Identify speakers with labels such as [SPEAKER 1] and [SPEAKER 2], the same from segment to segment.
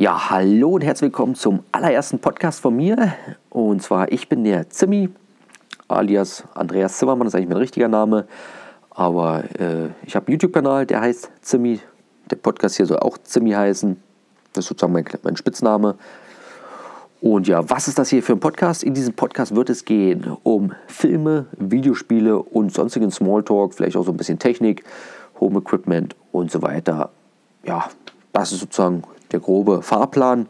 [SPEAKER 1] Ja, hallo und herzlich willkommen zum allerersten Podcast von mir. Und zwar, ich bin der Zimmi, alias Andreas Zimmermann, das ist eigentlich mein richtiger Name. Aber äh, ich habe einen YouTube-Kanal, der heißt Zimmi. Der Podcast hier soll auch Zimmi heißen. Das ist sozusagen mein, mein Spitzname. Und ja, was ist das hier für ein Podcast? In diesem Podcast wird es gehen um Filme, Videospiele und sonstigen Smalltalk, vielleicht auch so ein bisschen Technik, Home Equipment und so weiter. Ja, das ist sozusagen der grobe Fahrplan.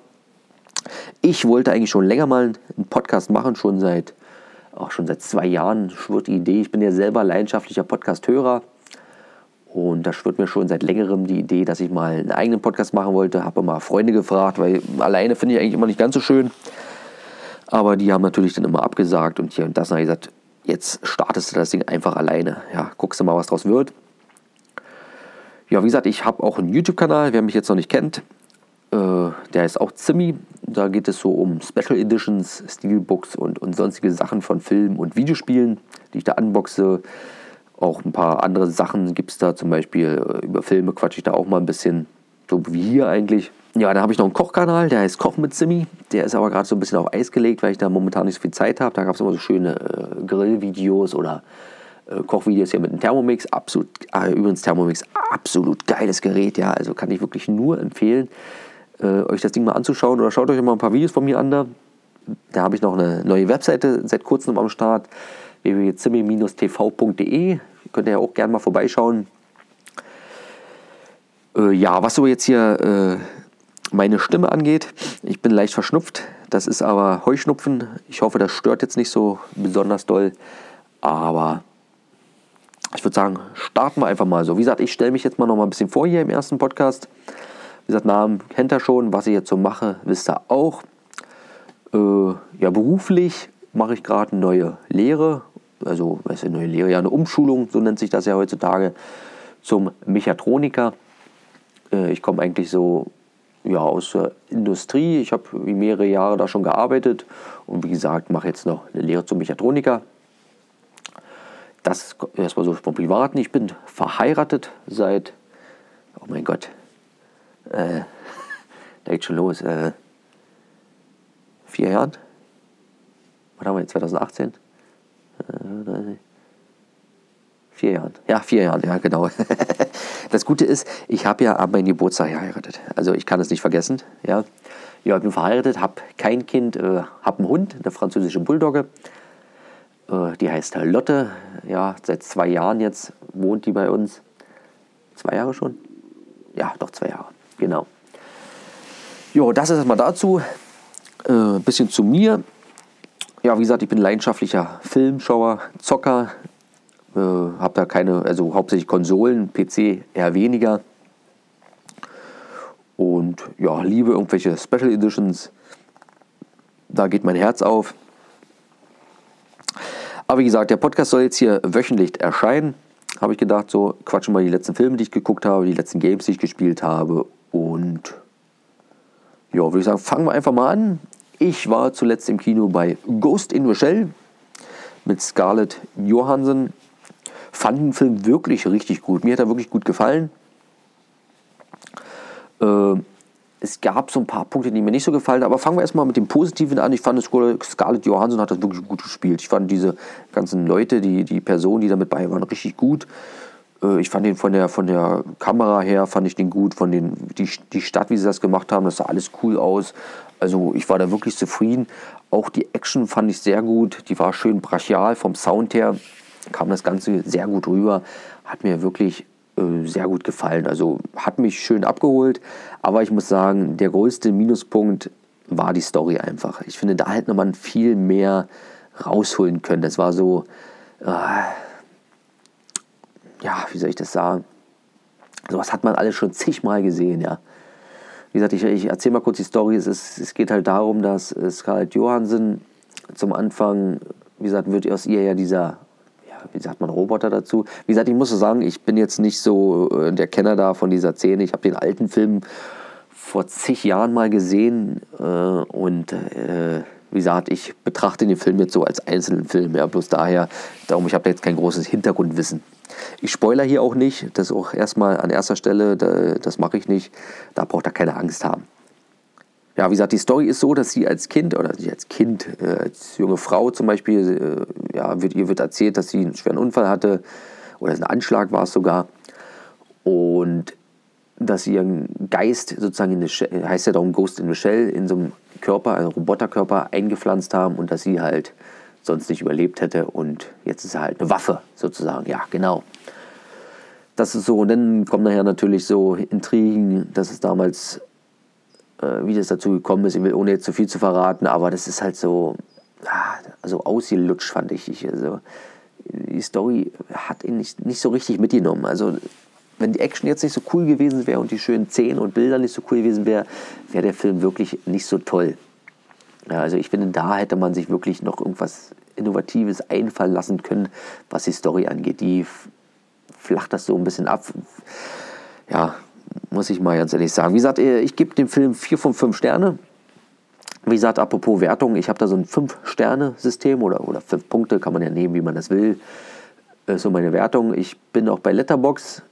[SPEAKER 1] Ich wollte eigentlich schon länger mal einen Podcast machen, schon seit, auch schon seit zwei Jahren schwirrt die Idee. Ich bin ja selber leidenschaftlicher Podcast-Hörer und da schwirrt mir schon seit längerem die Idee, dass ich mal einen eigenen Podcast machen wollte. Habe mal Freunde gefragt, weil alleine finde ich eigentlich immer nicht ganz so schön. Aber die haben natürlich dann immer abgesagt und hier und das. Und habe ich gesagt, jetzt startest du das Ding einfach alleine. Ja, guckst du mal, was draus wird. Ja, wie gesagt, ich habe auch einen YouTube-Kanal, wer mich jetzt noch nicht kennt. Äh, der ist auch Zimmi. Da geht es so um Special Editions, Steelbooks und, und sonstige Sachen von Filmen und Videospielen, die ich da unboxe. Auch ein paar andere Sachen gibt es da, zum Beispiel äh, über Filme quatsche ich da auch mal ein bisschen, so wie hier eigentlich. Ja, dann habe ich noch einen Kochkanal, der heißt Kochen mit Zimmi. Der ist aber gerade so ein bisschen auf Eis gelegt, weil ich da momentan nicht so viel Zeit habe. Da gab es immer so schöne äh, Grillvideos oder äh, Kochvideos hier mit einem Thermomix. Absolut, äh, übrigens Thermomix, absolut geiles Gerät, ja. Also kann ich wirklich nur empfehlen äh, euch das Ding mal anzuschauen oder schaut euch mal ein paar Videos von mir an. Da, da habe ich noch eine neue Webseite seit kurzem am Start, www.zimmi-tv.de. Könnt ihr ja auch gerne mal vorbeischauen. Äh, ja, was so jetzt hier äh, meine Stimme angeht, ich bin leicht verschnupft. Das ist aber Heuschnupfen. Ich hoffe, das stört jetzt nicht so besonders doll. Aber ich würde sagen, starten wir einfach mal so. Wie gesagt, ich stelle mich jetzt mal noch mal ein bisschen vor hier im ersten Podcast. Wie gesagt, Namen kennt ihr schon. Was ich jetzt so mache, wisst ihr auch. Äh, ja, beruflich mache ich gerade eine neue Lehre. Also, ist eine neue Lehre? Ja, eine Umschulung, so nennt sich das ja heutzutage, zum Mechatroniker. Äh, ich komme eigentlich so ja, aus der Industrie. Ich habe mehrere Jahre da schon gearbeitet und wie gesagt, mache jetzt noch eine Lehre zum Mechatroniker. Das erstmal so vom Privaten. Ich bin verheiratet seit, oh mein Gott, äh, da geht schon los, äh, vier Jahren. Was haben wir jetzt, 2018? Äh, vier Jahren. Ja, vier Jahren, ja, genau. das Gute ist, ich habe ja ab meinem Geburtstag geheiratet. Also ich kann es nicht vergessen. Ja, ja ich bin verheiratet, habe kein Kind, äh, habe einen Hund, eine französische Bulldogge. Äh, die heißt Lotte. Ja, seit zwei Jahren jetzt wohnt die bei uns. Zwei Jahre schon? Ja, doch zwei Jahre. Genau. Jo, das ist erstmal dazu. Ein äh, bisschen zu mir. Ja, wie gesagt, ich bin leidenschaftlicher Filmschauer, Zocker. Äh, habe da keine, also hauptsächlich Konsolen, PC eher weniger. Und ja, liebe irgendwelche Special Editions. Da geht mein Herz auf. Aber wie gesagt, der Podcast soll jetzt hier wöchentlich erscheinen. Habe ich gedacht, so quatschen mal die letzten Filme, die ich geguckt habe, die letzten Games, die ich gespielt habe und ja, würde ich sagen, fangen wir einfach mal an. Ich war zuletzt im Kino bei Ghost in the Shell mit Scarlett Johansson. Fand den Film wirklich richtig gut. Mir hat er wirklich gut gefallen. Äh, es gab so ein paar Punkte, die mir nicht so gefallen, aber fangen wir erstmal mit dem Positiven an. Ich fand, Scarlett Johansson hat das wirklich gut gespielt. Ich fand diese ganzen Leute, die, die Personen, die damit bei waren, richtig gut. Äh, ich fand den von der, von der Kamera her, fand ich den gut, von den, die, die Stadt, wie sie das gemacht haben, das sah alles cool aus. Also ich war da wirklich zufrieden. Auch die Action fand ich sehr gut, die war schön brachial, vom Sound her kam das Ganze sehr gut rüber, hat mir wirklich äh, sehr gut gefallen. Also hat mich schön abgeholt, aber ich muss sagen, der größte Minuspunkt war die Story einfach. Ich finde, da hätte man viel mehr rausholen können. Das war so... Äh, ja, wie soll ich das sagen? Sowas hat man alles schon zigmal gesehen, ja. Wie gesagt, ich, ich erzähle mal kurz die Story. Es, ist, es geht halt darum, dass Scarlett Johansson zum Anfang, wie gesagt, wird aus ihr ja dieser, ja, wie sagt man, Roboter dazu. Wie gesagt, ich muss so sagen, ich bin jetzt nicht so äh, der Kenner da von dieser Szene. Ich habe den alten Film vor zig Jahren mal gesehen äh, und äh, wie gesagt, ich betrachte den Film jetzt so als einzelnen Film. Ja, bloß daher, darum, ich habe da jetzt kein großes Hintergrundwissen. Ich spoiler hier auch nicht, das ist auch erstmal an erster Stelle, das mache ich nicht. Da braucht er keine Angst haben. ja, wie gesagt, die Story ist so, dass sie als Kind oder sie als Kind, äh, als junge Frau zum Beispiel, äh, ja, wird, ihr wird erzählt, dass sie einen schweren Unfall hatte oder ein Anschlag war es sogar und dass sie ihren Geist sozusagen in eine, heißt ja darum Ghost in Shell, in so einem Körper, einem Roboterkörper eingepflanzt haben und dass sie halt sonst nicht überlebt hätte und jetzt ist er halt eine Waffe sozusagen, ja genau. Das ist so und dann kommen nachher natürlich so Intrigen, dass es damals, äh, wie das dazu gekommen ist, ich will ohne jetzt zu viel zu verraten, aber das ist halt so, ah, also ausgelutscht fand ich. ich also, die Story hat ihn nicht, nicht so richtig mitgenommen. Also wenn die Action jetzt nicht so cool gewesen wäre und die schönen Szenen und Bilder nicht so cool gewesen wäre, wäre der Film wirklich nicht so toll. Ja, also ich finde, da hätte man sich wirklich noch irgendwas Innovatives einfallen lassen können, was die Story angeht. Die flacht das so ein bisschen ab. Ja, muss ich mal ganz ehrlich sagen. Wie gesagt, äh, ich gebe dem Film 4 von 5 Sterne. Wie gesagt, apropos Wertung, ich habe da so ein 5-Sterne-System oder, oder 5 Punkte, kann man ja nehmen, wie man das will. Äh, so meine Wertung. Ich bin auch bei Letterbox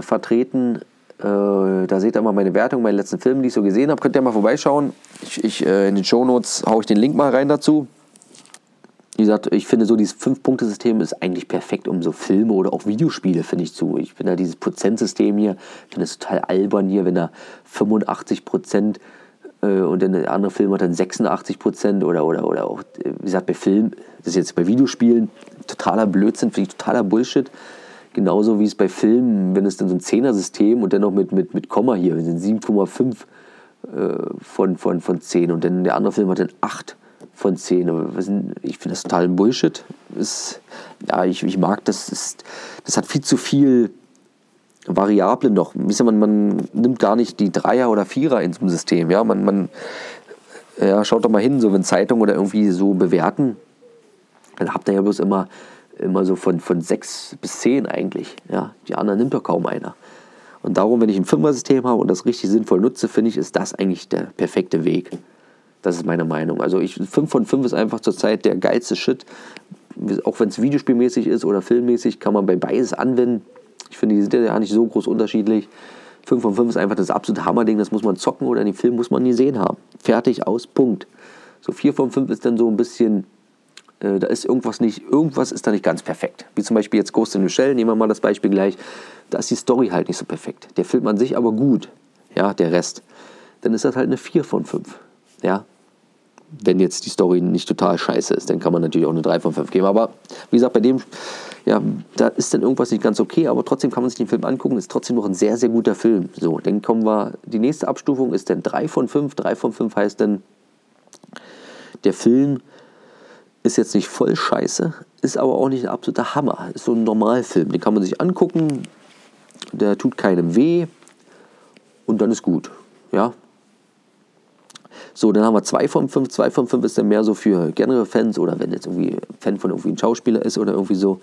[SPEAKER 1] vertreten. Äh, da seht ihr mal meine Wertung, meine letzten Filme, die ich so gesehen habe. Könnt ihr mal vorbeischauen. Ich, ich, äh, in den Shownotes haue ich den Link mal rein dazu. Wie gesagt, ich finde so dieses Fünf-Punkte-System ist eigentlich perfekt, um so Filme oder auch Videospiele, finde ich, zu. Ich finde ja dieses Prozentsystem hier, ich finde es total albern hier, wenn da 85 Prozent äh, und dann der andere Film hat dann 86 Prozent oder, oder, oder auch, wie gesagt, bei Filmen, das ist jetzt bei Videospielen totaler Blödsinn, finde ich totaler Bullshit. Genauso wie es bei Filmen, wenn es dann so ein Zehner-System und dann noch mit, mit, mit Komma hier, wir sind 7,5 äh, von, von, von 10 und dann der andere Film hat dann 8 von 10. Ich finde das total Bullshit. Ist, ja, ich, ich mag das. Ist, das hat viel zu viel Variablen noch. Man, man nimmt gar nicht die Dreier oder Vierer in so einem System. Ja, man, man ja, schaut doch mal hin, so wenn Zeitungen oder irgendwie so bewerten, dann habt ihr ja bloß immer immer so von, von sechs bis zehn eigentlich. Ja, die anderen nimmt doch kaum einer. Und darum, wenn ich ein Fünfer-System habe und das richtig sinnvoll nutze, finde ich, ist das eigentlich der perfekte Weg. Das ist meine Meinung. Also ich, 5 von 5 ist einfach zurzeit der geilste Shit. Auch wenn es videospielmäßig ist oder filmmäßig, kann man bei beides anwenden. Ich finde, die sind ja nicht so groß unterschiedlich. 5 von 5 ist einfach das absolute Hammerding, das muss man zocken oder den Film muss man nie sehen haben. Fertig, aus, Punkt. So 4 von 5 ist dann so ein bisschen äh, da ist irgendwas nicht, irgendwas ist da nicht ganz perfekt. Wie zum Beispiel jetzt Ghost in the Shell, nehmen wir mal das Beispiel gleich. Da ist die Story halt nicht so perfekt. Der Film an sich aber gut. Ja, der Rest. Dann ist das halt eine 4 von 5. Ja. Wenn jetzt die Story nicht total scheiße ist, dann kann man natürlich auch eine 3 von 5 geben. Aber wie gesagt, bei dem, ja, da ist dann irgendwas nicht ganz okay, aber trotzdem kann man sich den Film angucken, ist trotzdem noch ein sehr, sehr guter Film. So, dann kommen wir, die nächste Abstufung ist dann 3 von 5. 3 von 5 heißt dann, der Film ist jetzt nicht voll scheiße, ist aber auch nicht ein absoluter Hammer. Ist so ein Normalfilm, den kann man sich angucken, der tut keinem weh und dann ist gut. Ja. So, dann haben wir 2 von 5. 2 von 5 ist dann mehr so für generelle Fans oder wenn jetzt irgendwie Fan von irgendwie einem Schauspieler ist oder irgendwie so,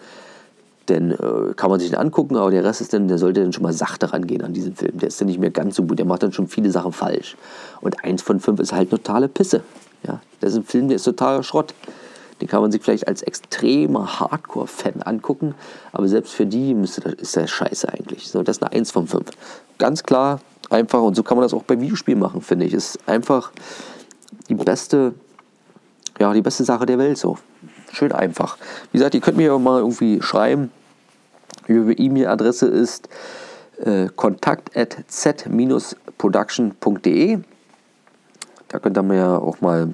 [SPEAKER 1] dann äh, kann man sich den angucken, aber der Rest ist dann, der sollte dann schon mal sachte rangehen an diesen Film. Der ist dann nicht mehr ganz so gut, der macht dann schon viele Sachen falsch. Und 1 von 5 ist halt totale Pisse. Ja, das ist ein Film, der ist totaler Schrott. Den kann man sich vielleicht als extremer Hardcore-Fan angucken, aber selbst für die müsste, ist der scheiße eigentlich. So, das ist eine 1 von 5. Ganz klar, einfach und so kann man das auch beim Videospiel machen, finde ich. Ist einfach die beste, ja, die beste Sache der Welt so. Schön einfach. Wie gesagt, ihr könnt mir ja mal irgendwie schreiben. Ihre E-Mail-Adresse ist äh, kontakt.z-production.de. Da könnt ihr mir auch mal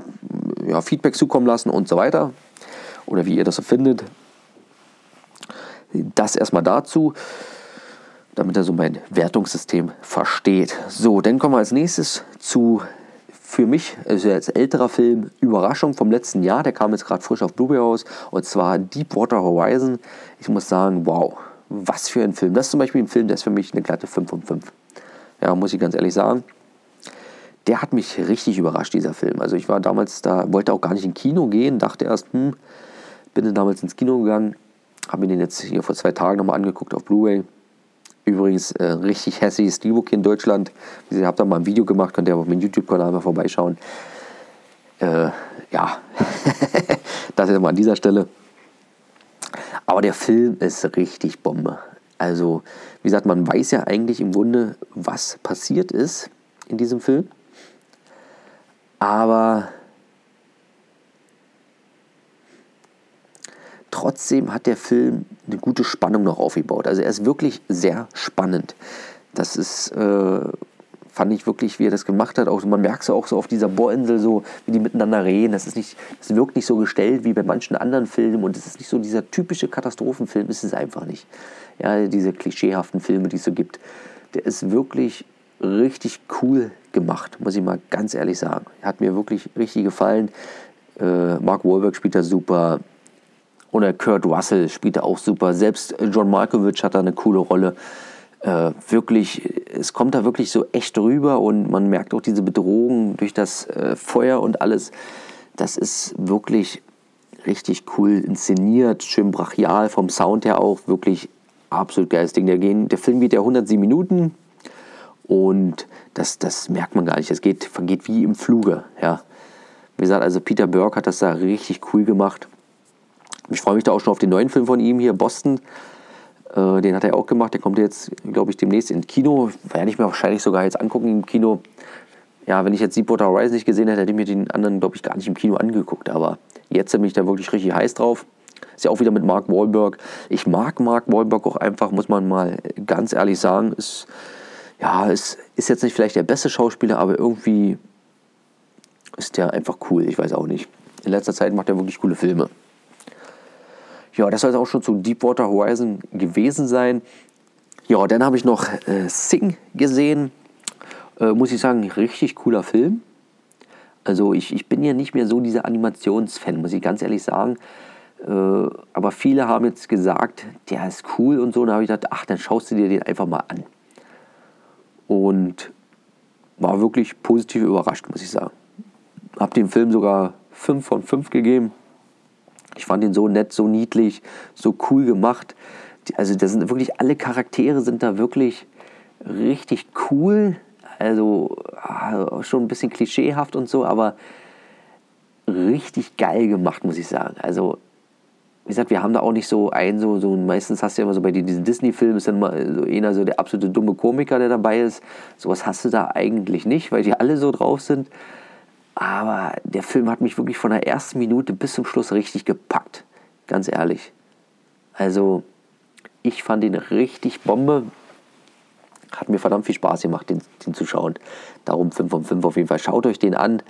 [SPEAKER 1] ja, Feedback zukommen lassen und so weiter. Oder wie ihr das so findet. Das erstmal dazu, damit er so mein Wertungssystem versteht. So, dann kommen wir als nächstes zu für mich, also als älterer Film, Überraschung vom letzten Jahr. Der kam jetzt gerade frisch auf Blu-ray raus. Und zwar Deepwater Horizon. Ich muss sagen, wow, was für ein Film. Das ist zum Beispiel ein Film, der ist für mich eine glatte 5 von 5. Ja, muss ich ganz ehrlich sagen der hat mich richtig überrascht, dieser Film. Also ich war damals da, wollte auch gar nicht in Kino gehen, dachte erst, hm, bin dann damals ins Kino gegangen, habe mir den jetzt hier vor zwei Tagen nochmal angeguckt auf Blu-ray. Übrigens äh, richtig hässliches Steelbook hier in Deutschland. Ich habe da mal ein Video gemacht, könnt ihr auf meinem YouTube-Kanal mal vorbeischauen. Äh, ja, das ist mal an dieser Stelle. Aber der Film ist richtig Bombe. Also, wie gesagt, man weiß ja eigentlich im Grunde, was passiert ist in diesem Film. Aber trotzdem hat der Film eine gute Spannung noch aufgebaut. Also er ist wirklich sehr spannend. Das ist, äh, fand ich wirklich, wie er das gemacht hat. Auch, man merkt es auch so auf dieser Bohrinsel, so wie die miteinander reden. Das, ist nicht, das wirkt nicht so gestellt wie bei manchen anderen Filmen und es ist nicht so dieser typische Katastrophenfilm, ist es einfach nicht. Ja, diese klischeehaften Filme, die es so gibt. Der ist wirklich richtig cool gemacht, muss ich mal ganz ehrlich sagen. Hat mir wirklich richtig gefallen. Äh, Mark Wahlberg spielt da super. Oder Kurt Russell spielt da auch super. Selbst John Malkovich hat da eine coole Rolle äh, wirklich, es kommt da wirklich so echt rüber und man merkt auch diese Bedrohung durch das äh, Feuer und alles. Das ist wirklich richtig cool inszeniert, schön brachial, vom Sound her auch wirklich absolut geiles Ding. Der, gehen, der Film geht ja 107 Minuten und das, das merkt man gar nicht. Das geht, vergeht wie im Fluge. Ja. Wie gesagt, also Peter Burke hat das da richtig cool gemacht. Ich freue mich da auch schon auf den neuen Film von ihm hier, Boston. Äh, den hat er auch gemacht. Der kommt jetzt, glaube ich, demnächst ins Kino. Werde ich mir wahrscheinlich sogar jetzt angucken im Kino. Ja, wenn ich jetzt Deepwater Horizon nicht gesehen hätte, hätte ich mir den anderen, glaube ich, gar nicht im Kino angeguckt. Aber jetzt bin ich da wirklich richtig heiß drauf. Ist ja auch wieder mit Mark Wahlberg. Ich mag Mark Wahlberg auch einfach, muss man mal ganz ehrlich sagen. Ist, ja, ist, ist jetzt nicht vielleicht der beste Schauspieler, aber irgendwie ist der einfach cool. Ich weiß auch nicht. In letzter Zeit macht er wirklich coole Filme. Ja, das soll es auch schon zu Deepwater Horizon gewesen sein. Ja, dann habe ich noch äh, Sing gesehen. Äh, muss ich sagen, richtig cooler Film. Also ich, ich bin ja nicht mehr so dieser Animationsfan, muss ich ganz ehrlich sagen. Äh, aber viele haben jetzt gesagt, der ist cool und so. Und da habe ich gedacht, ach, dann schaust du dir den einfach mal an. Und war wirklich positiv überrascht, muss ich sagen. Habe dem Film sogar 5 von 5 gegeben. Ich fand ihn so nett, so niedlich, so cool gemacht. Also da sind wirklich alle Charaktere sind da wirklich richtig cool. Also ah, schon ein bisschen klischeehaft und so, aber richtig geil gemacht, muss ich sagen. Also wie gesagt, wir haben da auch nicht so einen, so, so meistens hast du ja immer so bei diesen Disney-Filmen ist dann mal so einer so der absolute dumme Komiker, der dabei ist. Sowas hast du da eigentlich nicht, weil die alle so drauf sind. Aber der Film hat mich wirklich von der ersten Minute bis zum Schluss richtig gepackt. Ganz ehrlich. Also, ich fand ihn richtig Bombe. Hat mir verdammt viel Spaß gemacht, den, den zu schauen. Darum 5 von 5 auf jeden Fall. Schaut euch den an.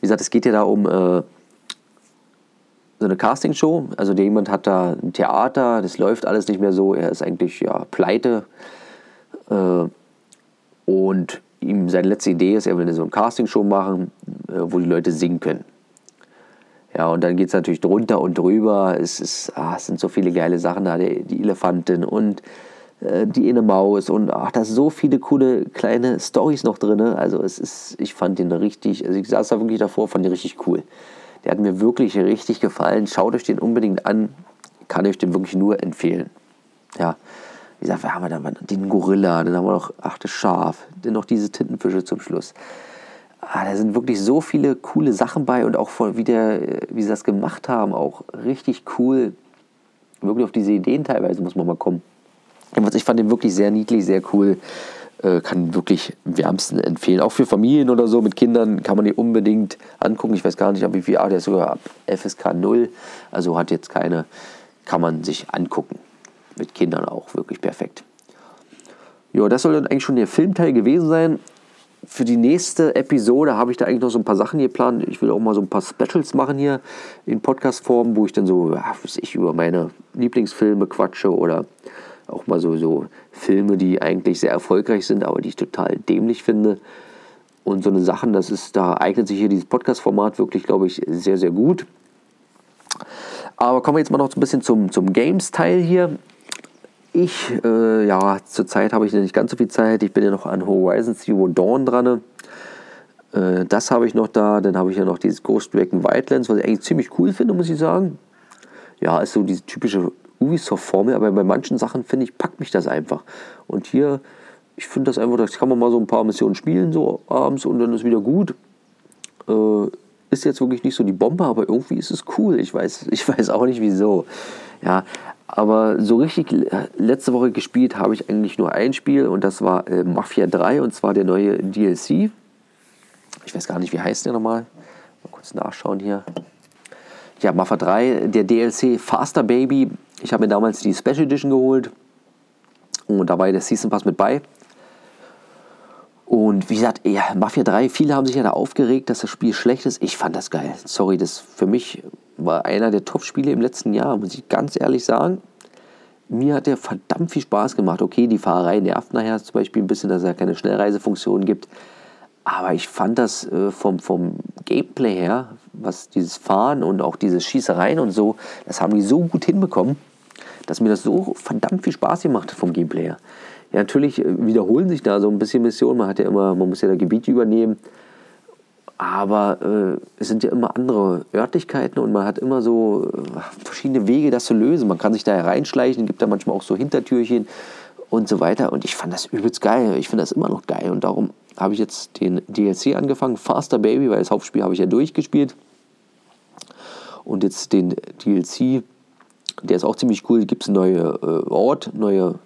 [SPEAKER 1] Wie gesagt, es geht ja da um äh, so eine Castingshow. Also jemand hat da ein Theater, das läuft alles nicht mehr so. Er ist eigentlich ja pleite. Äh, und ihm seine letzte Idee ist, er will so eine Castingshow machen, äh, wo die Leute singen können. Ja, und dann geht es natürlich drunter und drüber. Es, ist, ah, es sind so viele geile Sachen da, die, die Elefantin und äh, die eine Maus und ach, da sind so viele coole kleine Stories noch drin. Also es ist, ich fand den richtig, also ich saß da wirklich davor, fand den richtig cool. Der hat mir wirklich richtig gefallen. Schaut euch den unbedingt an. Kann euch den wirklich nur empfehlen. Ja, wie gesagt, wir haben dann den Gorilla, dann haben wir noch, ach, das Schaf, dann noch diese Tintenfische zum Schluss. Ah, da sind wirklich so viele coole Sachen bei und auch von, wie, der, wie sie das gemacht haben, auch richtig cool. Wirklich auf diese Ideen teilweise muss man mal kommen. Ich fand den wirklich sehr niedlich, sehr cool. Äh, kann wirklich wärmsten empfehlen. Auch für Familien oder so mit Kindern kann man die unbedingt angucken. Ich weiß gar nicht, ab wie viel, ah, der ist sogar ab FSK 0. Also hat jetzt keine, kann man sich angucken mit Kindern auch wirklich perfekt. Ja, das soll dann eigentlich schon der Filmteil gewesen sein. Für die nächste Episode habe ich da eigentlich noch so ein paar Sachen geplant. Ich will auch mal so ein paar Specials machen hier in Podcast-Form, wo ich dann so, ja, ich über meine Lieblingsfilme quatsche oder auch mal so, so Filme, die eigentlich sehr erfolgreich sind, aber die ich total dämlich finde. Und so eine Sachen, das ist, da eignet sich hier dieses Podcast-Format wirklich, glaube ich, sehr, sehr gut. Aber kommen wir jetzt mal noch ein bisschen zum, zum Games-Teil hier. Ich, äh, ja, zurzeit habe ich nicht ganz so viel Zeit. Ich bin ja noch an Horizon Zero Dawn dran. Äh, das habe ich noch da. Dann habe ich ja noch dieses Ghost Recon Wildlands, was ich eigentlich ziemlich cool finde, muss ich sagen. Ja, ist so diese typische Ubisoft-Formel, aber bei manchen Sachen finde ich, packt mich das einfach. Und hier, ich finde das einfach, das kann man mal so ein paar Missionen spielen, so abends und dann ist wieder gut. Äh, ist jetzt wirklich nicht so die Bombe, aber irgendwie ist es cool. Ich weiß, ich weiß auch nicht wieso. Ja, aber so richtig letzte Woche gespielt habe ich eigentlich nur ein Spiel und das war äh, Mafia 3 und zwar der neue DLC. Ich weiß gar nicht, wie heißt der nochmal? Mal kurz nachschauen hier. Ja, Mafia 3, der DLC Faster Baby. Ich habe mir damals die Special Edition geholt und dabei der Season Pass mit bei. Und wie gesagt, ja, Mafia 3, viele haben sich ja da aufgeregt, dass das Spiel schlecht ist. Ich fand das geil. Sorry, das für mich war einer der Top-Spiele im letzten Jahr, muss ich ganz ehrlich sagen. Mir hat der verdammt viel Spaß gemacht. Okay, die Fahrerei nervt nachher zum Beispiel ein bisschen, dass es keine Schnellreisefunktion gibt. Aber ich fand das äh, vom, vom Gameplay her, was dieses Fahren und auch diese Schießereien und so, das haben die so gut hinbekommen, dass mir das so verdammt viel Spaß gemacht hat vom Gameplay her. Ja, natürlich äh, wiederholen sich da so ein bisschen Missionen. Man hat ja immer, man muss ja da Gebiete übernehmen. Aber äh, es sind ja immer andere Örtlichkeiten und man hat immer so äh, verschiedene Wege, das zu lösen. Man kann sich da hereinschleichen, gibt da manchmal auch so Hintertürchen und so weiter. Und ich fand das übelst geil. Ich finde das immer noch geil. Und darum habe ich jetzt den DLC angefangen, Faster Baby, weil das Hauptspiel habe ich ja durchgespielt. Und jetzt den DLC, der ist auch ziemlich cool. Gibt es neuen äh, Ort, neue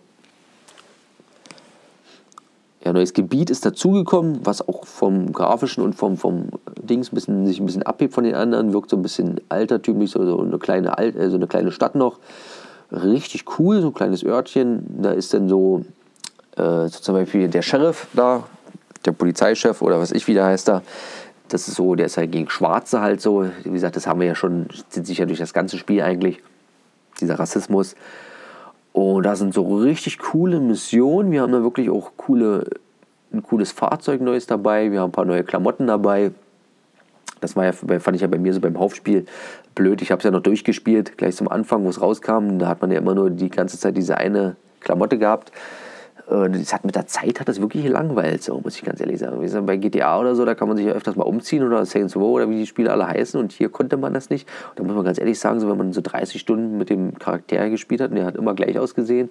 [SPEAKER 1] ja, neues Gebiet ist dazugekommen, was auch vom grafischen und vom, vom Dings ein bisschen, sich ein bisschen abhebt von den anderen, wirkt so ein bisschen altertümlich, so, so eine, kleine, äh, so eine kleine Stadt noch. Richtig cool, so ein kleines Örtchen. Da ist dann so, äh, so zum Beispiel der Sheriff da, der Polizeichef oder was ich wieder heißt da. Das ist so, der ist halt gegen Schwarze halt so. Wie gesagt, das haben wir ja schon, zieht sich ja durch das ganze Spiel eigentlich, dieser Rassismus. Und da sind so richtig coole Missionen. Wir haben da wirklich auch coole, ein cooles Fahrzeug Neues dabei. Wir haben ein paar neue Klamotten dabei. Das war ja, fand ich ja bei mir so beim Hauptspiel blöd. Ich habe es ja noch durchgespielt, gleich zum Anfang, wo es rauskam. Da hat man ja immer nur die ganze Zeit diese eine Klamotte gehabt. Äh, das hat mit der Zeit hat das wirklich gelangweilt, so muss ich ganz ehrlich sagen. Wie bei GTA oder so, da kann man sich ja öfters mal umziehen oder Saints Row oder wie die Spiele alle heißen und hier konnte man das nicht. Und da muss man ganz ehrlich sagen, so wenn man so 30 Stunden mit dem Charakter gespielt hat und der hat immer gleich ausgesehen,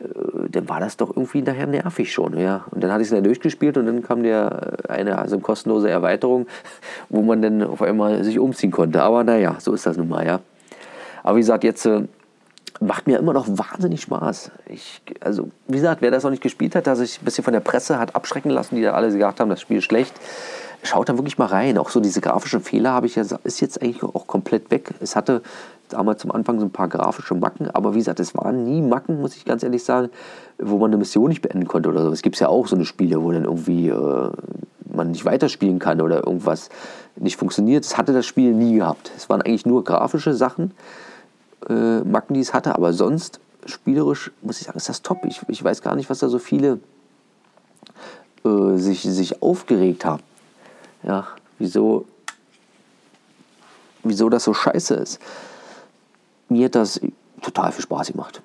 [SPEAKER 1] äh, dann war das doch irgendwie nachher nervig schon, ja. Und dann hatte ich es dann durchgespielt und dann kam der äh, eine also eine kostenlose Erweiterung, wo man dann auf einmal sich umziehen konnte. Aber naja, so ist das nun mal, ja. Aber wie gesagt, jetzt macht mir immer noch wahnsinnig Spaß. Ich, also, wie gesagt, wer das noch nicht gespielt hat, der sich ein bisschen von der Presse hat abschrecken lassen, die da alle gesagt haben, das Spiel ist schlecht, schaut da wirklich mal rein. Auch so diese grafischen Fehler habe ich ja, ist jetzt eigentlich auch komplett weg. Es hatte damals zum Anfang so ein paar grafische Macken, aber wie gesagt, es waren nie Macken, muss ich ganz ehrlich sagen, wo man eine Mission nicht beenden konnte oder so. Es gibt ja auch so eine Spiele, wo dann irgendwie äh, man nicht weiterspielen kann oder irgendwas nicht funktioniert. Das hatte das Spiel nie gehabt. Es waren eigentlich nur grafische Sachen äh, Macken, die es hatte. Aber sonst, spielerisch, muss ich sagen, ist das top. Ich, ich weiß gar nicht, was da so viele äh, sich, sich aufgeregt haben. Ja, wieso, wieso das so scheiße ist. Mir hat das total viel Spaß gemacht.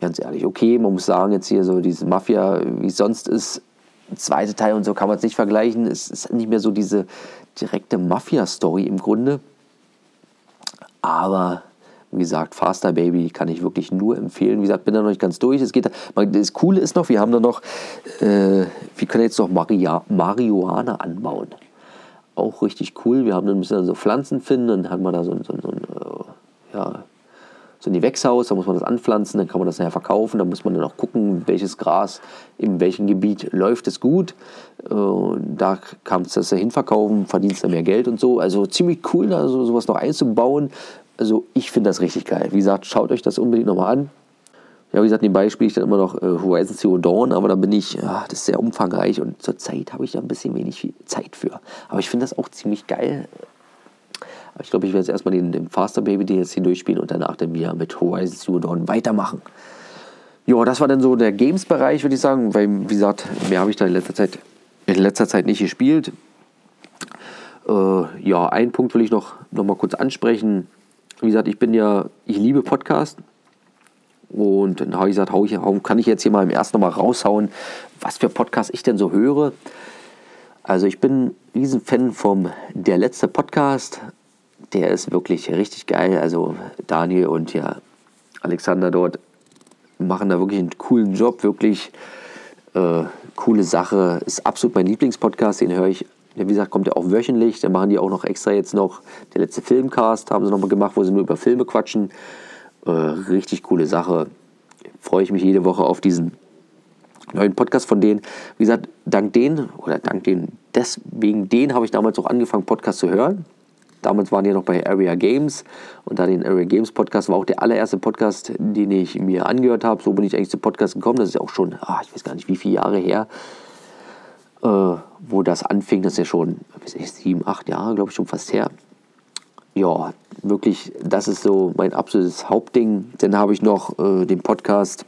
[SPEAKER 1] Ganz ehrlich. Okay, man muss sagen, jetzt hier so diese Mafia, wie es sonst ist, zweite Teil und so kann man es nicht vergleichen. Es ist nicht mehr so diese direkte Mafia-Story im Grunde. Aber wie gesagt, Faster Baby kann ich wirklich nur empfehlen. Wie gesagt, bin da noch nicht ganz durch. Es geht, das Coole ist noch, wir haben da noch, äh, wir können jetzt noch Maria, Marihuana anbauen. Auch richtig cool. Wir haben dann müssen so Pflanzen finden, dann hat man da so, so, so ein, äh, ja, so ein Gewächshaus, da muss man das anpflanzen, dann kann man das nachher verkaufen, da muss man dann auch gucken, welches Gras in welchem Gebiet läuft es gut. Äh, da kannst du das dahin verkaufen, verdienst dann mehr Geld und so. Also ziemlich cool, da so, sowas noch einzubauen. Also ich finde das richtig geil. Wie gesagt, schaut euch das unbedingt nochmal an. Ja, wie gesagt, nebenbei spiele ich dann immer noch äh, Horizon Zero Dawn, aber da bin ich, ja, das ist sehr umfangreich und zurzeit habe ich da ein bisschen wenig Zeit für. Aber ich finde das auch ziemlich geil. Aber ich glaube, ich werde jetzt erstmal den, den Faster Baby DLC durchspielen und danach dann wieder mit Horizon Zero Dawn weitermachen. Ja, das war dann so der Games-Bereich, würde ich sagen, weil, wie gesagt, mehr habe ich da in letzter Zeit, in letzter Zeit nicht gespielt. Äh, ja, einen Punkt will ich noch, noch mal kurz ansprechen. Wie gesagt, ich bin ja, ich liebe Podcast. Und dann habe ich gesagt, hau ich, kann ich jetzt hier mal im ersten nochmal raushauen, was für Podcasts ich denn so höre. Also ich bin Riesenfan vom Der letzte Podcast. Der ist wirklich richtig geil. Also Daniel und ja Alexander dort machen da wirklich einen coolen Job. Wirklich äh, coole Sache. Ist absolut mein Lieblingspodcast. Den höre ich wie gesagt, kommt ja auch wöchentlich. Dann machen die auch noch extra jetzt noch, der letzte Filmcast haben sie nochmal gemacht, wo sie nur über Filme quatschen. Äh, richtig coole Sache. Freue ich mich jede Woche auf diesen neuen Podcast von denen. Wie gesagt, dank denen oder dank denen, deswegen denen habe ich damals auch angefangen, Podcast zu hören. Damals waren die noch bei Area Games und da den Area Games Podcast war auch der allererste Podcast, den ich mir angehört habe. So bin ich eigentlich zum Podcast gekommen. Das ist ja auch schon, ah, ich weiß gar nicht, wie viele Jahre her, äh, wo das anfing. Das ist ja schon ich, sieben, acht Jahre, glaube ich, schon fast her. Ja, wirklich, das ist so mein absolutes Hauptding. Dann habe ich noch äh, den Podcast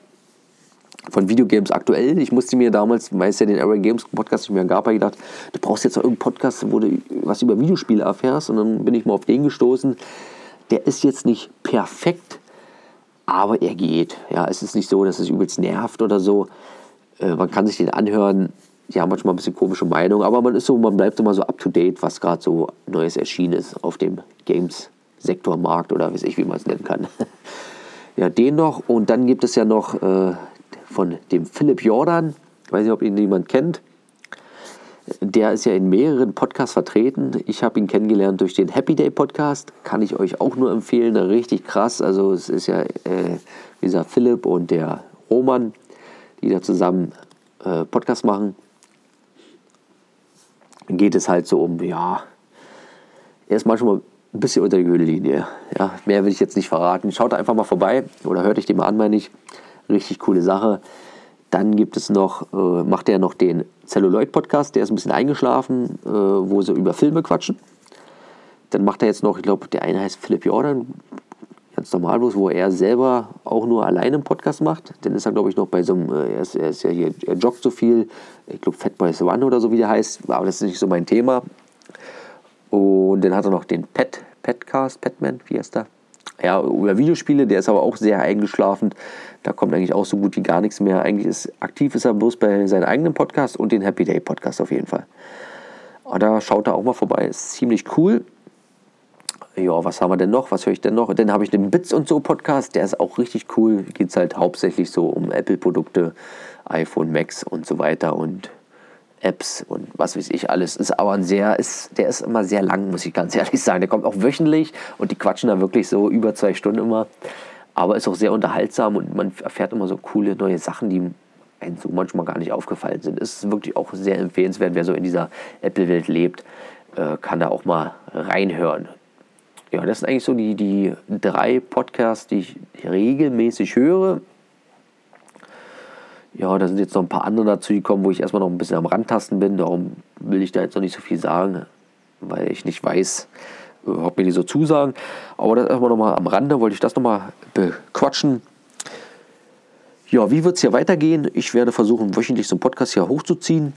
[SPEAKER 1] von Videogames aktuell. Ich musste mir damals, weil es ja den Area Games Podcast nicht mehr gab, gedacht, du brauchst jetzt noch irgendeinen Podcast, wo du was über Videospiele erfährst. Und dann bin ich mal auf den gestoßen. Der ist jetzt nicht perfekt, aber er geht. Ja, es ist nicht so, dass es übelst nervt oder so. Äh, man kann sich den anhören. Haben manchmal ein bisschen komische Meinungen, aber man ist so, man bleibt immer so up to date, was gerade so Neues erschienen ist auf dem Games-Sektormarkt oder weiß ich, wie man es nennen kann. ja, den noch. Und dann gibt es ja noch äh, von dem Philipp Jordan. Ich weiß nicht, ob ihn jemand kennt. Der ist ja in mehreren Podcasts vertreten. Ich habe ihn kennengelernt durch den Happy Day Podcast. Kann ich euch auch nur empfehlen. Richtig krass. Also es ist ja äh, dieser Philipp und der Roman, die da zusammen äh, Podcast machen. Geht es halt so um, ja, er ist manchmal ein bisschen unter die Gürtellinie. Ja, mehr will ich jetzt nicht verraten. Schaut einfach mal vorbei oder hört euch den mal an, meine ich. Richtig coole Sache. Dann gibt es noch, äh, macht er noch den Celluloid-Podcast, der ist ein bisschen eingeschlafen, äh, wo sie über Filme quatschen. Dann macht er jetzt noch, ich glaube, der eine heißt Philipp Jordan, ganz normal bloß, wo er selber auch nur alleine einen Podcast macht. Dann ist er, glaube ich, noch bei so einem, äh, er, ist, er ist ja hier, er joggt so viel, ich glaube Fatboys One oder so, wie der heißt, aber das ist nicht so mein Thema. Und dann hat er noch den Pet, Petcast, Petman, wie heißt der? Ja, über Videospiele, der ist aber auch sehr eingeschlafen. Da kommt eigentlich auch so gut wie gar nichts mehr. Eigentlich ist aktiv ist er bloß bei seinem eigenen Podcast und den Happy Day Podcast auf jeden Fall. Aber da schaut er auch mal vorbei. Ist ziemlich cool. Ja, was haben wir denn noch? Was höre ich denn noch? Dann habe ich den Bits und so Podcast, der ist auch richtig cool. Geht es halt hauptsächlich so um Apple-Produkte, iPhone, Macs und so weiter und Apps und was weiß ich alles. Ist aber ein sehr, ist, der ist immer sehr lang, muss ich ganz ehrlich sagen. Der kommt auch wöchentlich und die quatschen da wirklich so über zwei Stunden immer aber ist auch sehr unterhaltsam und man erfährt immer so coole neue Sachen, die einem so manchmal gar nicht aufgefallen sind. Ist wirklich auch sehr empfehlenswert, wer so in dieser Apple-Welt lebt, äh, kann da auch mal reinhören. Ja, das sind eigentlich so die, die drei Podcasts, die ich regelmäßig höre. Ja, da sind jetzt noch ein paar andere dazu gekommen, wo ich erstmal noch ein bisschen am Randtasten bin. Darum will ich da jetzt noch nicht so viel sagen, weil ich nicht weiß, ob mir die so zusagen. Aber das erstmal nochmal am Rande, wollte ich das nochmal bequatschen. Ja, wie wird es hier weitergehen? Ich werde versuchen, wöchentlich so einen Podcast hier hochzuziehen.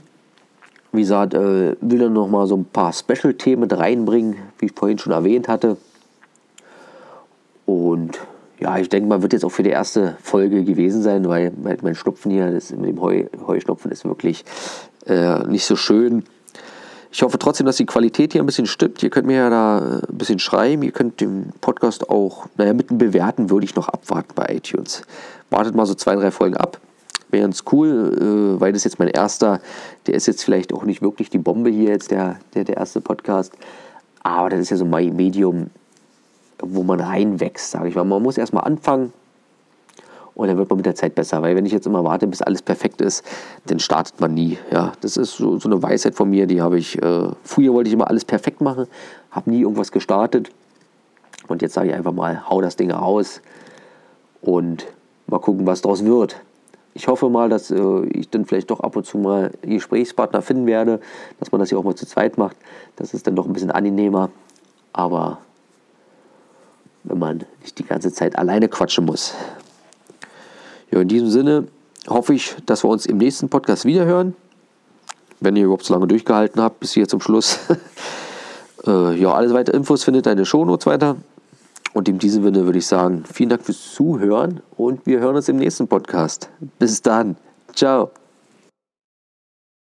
[SPEAKER 1] Wie gesagt, äh, will dann nochmal so ein paar Special-Themen mit reinbringen, wie ich vorhin schon erwähnt hatte. Und ja, ich denke mal, wird jetzt auch für die erste Folge gewesen sein, weil mein Schnupfen hier, das mit dem Heu, Heuschnupfen ist wirklich äh, nicht so schön. Ich hoffe trotzdem, dass die Qualität hier ein bisschen stimmt. Ihr könnt mir ja da ein bisschen schreiben. Ihr könnt den Podcast auch, naja, mit dem Bewerten würde ich noch abwarten bei iTunes. Wartet mal so zwei, drei Folgen ab. Wäre ganz cool, äh, weil das jetzt mein erster, der ist jetzt vielleicht auch nicht wirklich die Bombe hier, jetzt der, der, der erste Podcast. Aber das ist ja so mein Medium, wo man reinwächst, sage ich mal. Man muss erstmal anfangen und dann wird man mit der Zeit besser. Weil wenn ich jetzt immer warte, bis alles perfekt ist, dann startet man nie. Ja, das ist so, so eine Weisheit von mir, die habe ich, äh, früher wollte ich immer alles perfekt machen, habe nie irgendwas gestartet. Und jetzt sage ich einfach mal, hau das Ding raus und mal gucken, was daraus wird. Ich hoffe mal, dass äh, ich dann vielleicht doch ab und zu mal Gesprächspartner finden werde, dass man das hier auch mal zu zweit macht. Das ist dann doch ein bisschen angenehmer. Aber wenn man nicht die ganze Zeit alleine quatschen muss. Ja, in diesem Sinne hoffe ich, dass wir uns im nächsten Podcast wiederhören. Wenn ihr überhaupt so lange durchgehalten habt, bis hier zum Schluss. äh, ja, alle weitere Infos findet ihr in den Shownotes weiter. Und in diesem Sinne würde ich sagen, vielen Dank fürs Zuhören und wir hören uns im nächsten Podcast. Bis dann. Ciao.